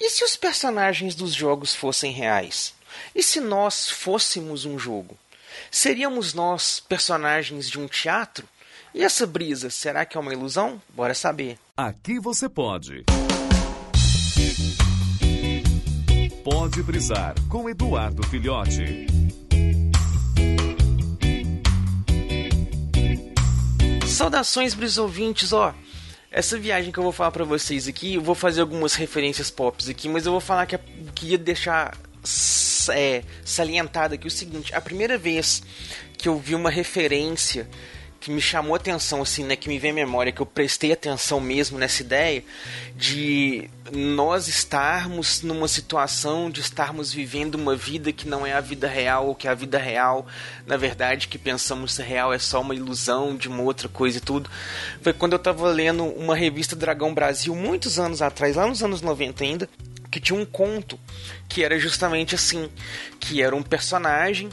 E se os personagens dos jogos fossem reais? E se nós fôssemos um jogo? Seríamos nós personagens de um teatro? E essa brisa, será que é uma ilusão? Bora saber. Aqui você pode. Pode brisar com Eduardo Filhote. Saudações, brisouvintes, ó. Essa viagem que eu vou falar para vocês aqui, eu vou fazer algumas referências pops aqui, mas eu vou falar que eu queria deixar é, salientado aqui o seguinte: a primeira vez que eu vi uma referência que me chamou atenção, assim, né, que me vem à memória, que eu prestei atenção mesmo nessa ideia de nós estarmos numa situação de estarmos vivendo uma vida que não é a vida real, ou que a vida real, na verdade, que pensamos ser real é só uma ilusão de uma outra coisa e tudo. Foi quando eu estava lendo uma revista Dragão Brasil, muitos anos atrás, lá nos anos 90 ainda, que tinha um conto que era justamente assim, que era um personagem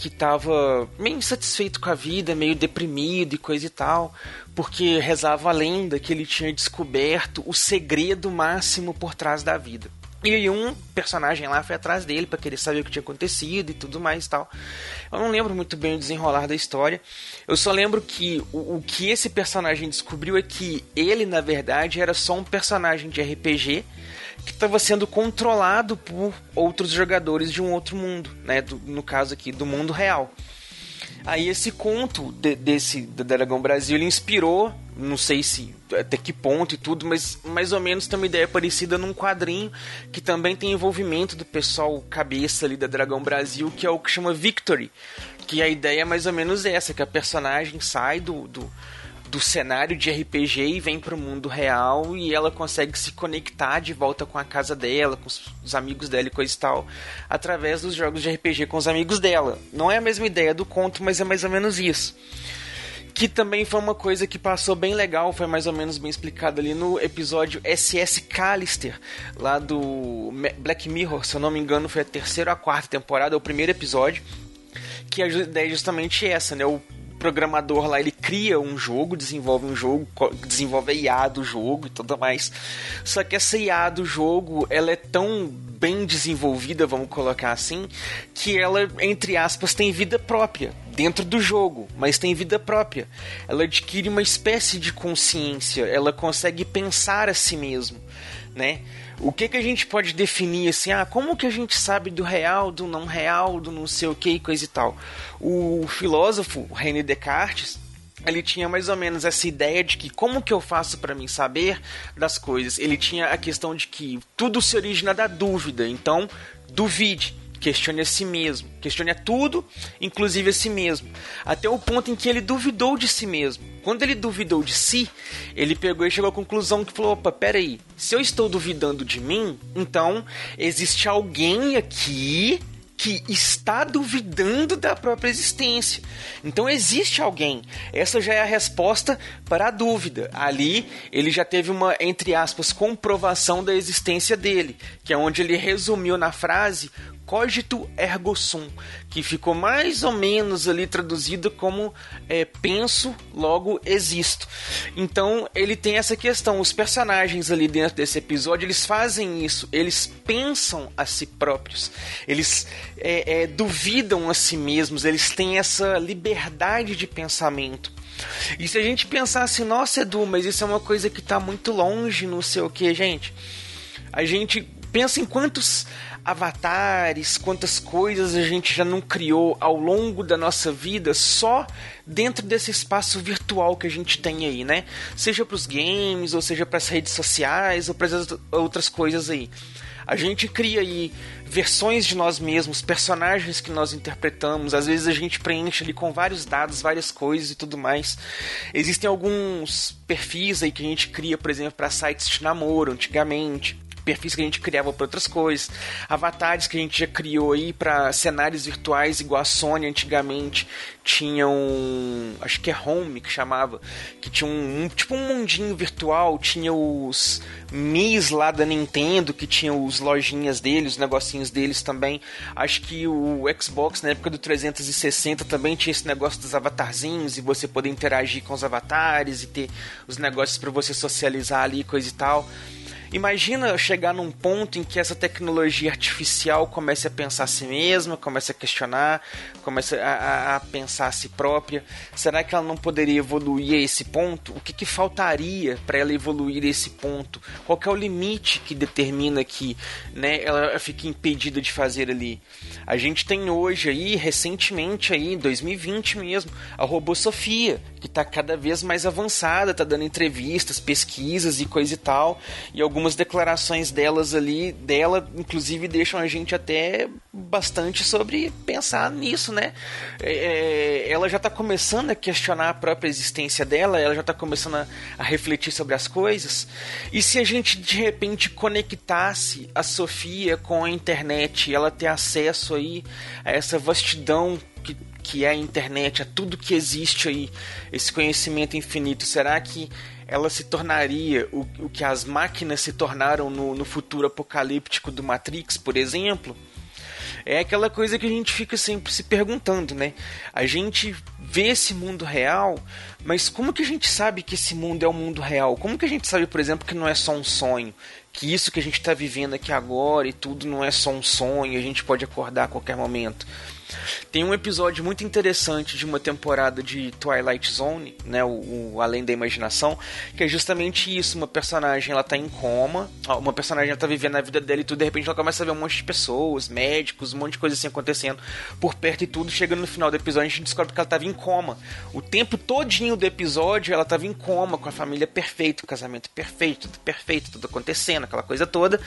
que estava meio insatisfeito com a vida, meio deprimido e coisa e tal, porque rezava a lenda que ele tinha descoberto o segredo máximo por trás da vida. E um personagem lá foi atrás dele para querer saber o que tinha acontecido e tudo mais e tal. Eu não lembro muito bem o desenrolar da história. Eu só lembro que o, o que esse personagem descobriu é que ele, na verdade, era só um personagem de RPG que estava sendo controlado por outros jogadores de um outro mundo, né? Do, no caso aqui, do mundo real. Aí esse conto de, desse do Dragão Brasil ele inspirou, não sei se até que ponto e tudo, mas mais ou menos tem uma ideia parecida num quadrinho que também tem envolvimento do pessoal cabeça ali da Dragão Brasil, que é o que chama Victory. Que a ideia é mais ou menos essa, que a personagem sai do, do do cenário de RPG e vem para o mundo real e ela consegue se conectar de volta com a casa dela, com os amigos dela e coisa e tal, através dos jogos de RPG com os amigos dela. Não é a mesma ideia do conto, mas é mais ou menos isso. Que também foi uma coisa que passou bem legal, foi mais ou menos bem explicado ali no episódio SS Callister, lá do Black Mirror, se eu não me engano, foi a terceira ou a quarta temporada, o primeiro episódio que a ideia é justamente essa, né? O programador lá ele cria um jogo, desenvolve um jogo, desenvolve a IA do jogo e tudo mais. Só que essa IA do jogo, ela é tão bem desenvolvida, vamos colocar assim, que ela, entre aspas, tem vida própria dentro do jogo, mas tem vida própria. Ela adquire uma espécie de consciência, ela consegue pensar a si mesmo, né? O que que a gente pode definir assim? Ah, como que a gente sabe do real, do não real, do não sei o que e coisa e tal? O filósofo René Descartes, ele tinha mais ou menos essa ideia de que como que eu faço para mim saber das coisas? Ele tinha a questão de que tudo se origina da dúvida, então duvide. Questione a si mesmo. Questione a tudo, inclusive a si mesmo. Até o ponto em que ele duvidou de si mesmo. Quando ele duvidou de si, ele pegou e chegou à conclusão que falou: opa, peraí, se eu estou duvidando de mim, então existe alguém aqui que está duvidando da própria existência. Então existe alguém. Essa já é a resposta para a dúvida. Ali ele já teve uma, entre aspas, comprovação da existência dele, que é onde ele resumiu na frase cogito ergo sum, que ficou mais ou menos ali traduzido como é, penso, logo existo. Então ele tem essa questão. Os personagens ali dentro desse episódio eles fazem isso, eles pensam a si próprios, eles é, é, duvidam a si mesmos, eles têm essa liberdade de pensamento. E se a gente pensar assim, nossa Edu, mas isso é uma coisa que está muito longe, não sei o que, gente. A gente pensa em quantos avatares, quantas coisas a gente já não criou ao longo da nossa vida só dentro desse espaço virtual que a gente tem aí, né? Seja para os games, ou seja para as redes sociais, ou para as outras coisas aí. A gente cria aí versões de nós mesmos, personagens que nós interpretamos. Às vezes a gente preenche ali com vários dados, várias coisas e tudo mais. Existem alguns perfis aí que a gente cria, por exemplo, para sites de namoro antigamente perfis que a gente criava para outras coisas, avatares que a gente já criou aí para cenários virtuais igual a Sony antigamente tinha um, acho que é Home que chamava, que tinha um, um tipo um mundinho virtual, tinha os Mis lá da Nintendo que tinha os lojinhas deles, os negocinhos deles também. Acho que o Xbox na época do 360 também tinha esse negócio dos avatarzinhos e você poder interagir com os avatares e ter os negócios para você socializar ali, coisa e tal. Imagina chegar num ponto em que essa tecnologia artificial comece a pensar a si mesma, comece a questionar, comece a, a pensar a si própria. Será que ela não poderia evoluir a esse ponto? O que, que faltaria para ela evoluir a esse ponto? Qual é o limite que determina que né, ela fique impedida de fazer ali? A gente tem hoje aí, recentemente aí, 2020 mesmo, a robô Sofia, que está cada vez mais avançada, está dando entrevistas, pesquisas e coisa e tal, e alguns algumas declarações delas ali, dela, inclusive, deixam a gente até bastante sobre pensar nisso, né? É, é ela já está começando a questionar a própria existência dela, ela já está começando a, a, refletir sobre as coisas. E se a gente de repente conectasse a Sofia com a internet, ela ter acesso aí a essa vastidão que que é a internet, a tudo que existe aí, esse conhecimento infinito, será que ela se tornaria o, o que as máquinas se tornaram no, no futuro apocalíptico do Matrix, por exemplo, é aquela coisa que a gente fica sempre se perguntando, né? A gente vê esse mundo real, mas como que a gente sabe que esse mundo é o mundo real? Como que a gente sabe, por exemplo, que não é só um sonho? Que isso que a gente está vivendo aqui agora e tudo não é só um sonho, a gente pode acordar a qualquer momento. Tem um episódio muito interessante de uma temporada de Twilight Zone, né, o, o, Além da Imaginação, que é justamente isso, uma personagem ela tá em coma, uma personagem ela tá vivendo a vida dela e tudo, de repente ela começa a ver um monte de pessoas, médicos, um monte de coisa assim acontecendo por perto e tudo, chegando no final do episódio a gente descobre que ela tava em coma. O tempo todinho do episódio ela tava em coma, com a família perfeita, o casamento perfeito, tudo perfeito, tudo acontecendo, aquela coisa toda.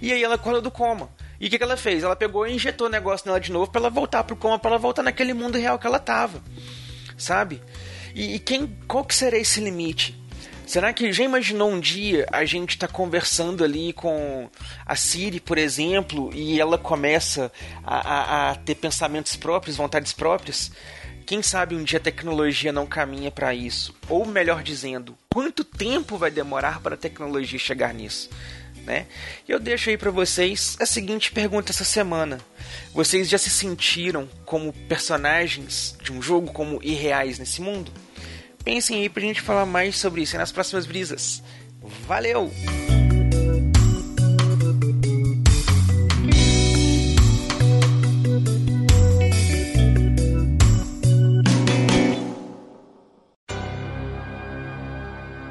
E aí ela acorda do coma. E o que, que ela fez? Ela pegou e injetou o negócio nela de novo para ela voltar pro coma, para ela voltar naquele mundo real que ela tava. Sabe? E, e, quem, qual que será esse limite? Será que já imaginou um dia a gente tá conversando ali com a Siri, por exemplo, e ela começa a, a, a ter pensamentos próprios, vontades próprias? Quem sabe um dia a tecnologia não caminha para isso? Ou melhor dizendo, quanto tempo vai demorar para a tecnologia chegar nisso? Né? E eu deixo aí para vocês a seguinte pergunta essa semana: vocês já se sentiram como personagens de um jogo como irreais nesse mundo? Pensem aí pra gente falar mais sobre isso nas próximas brisas. Valeu!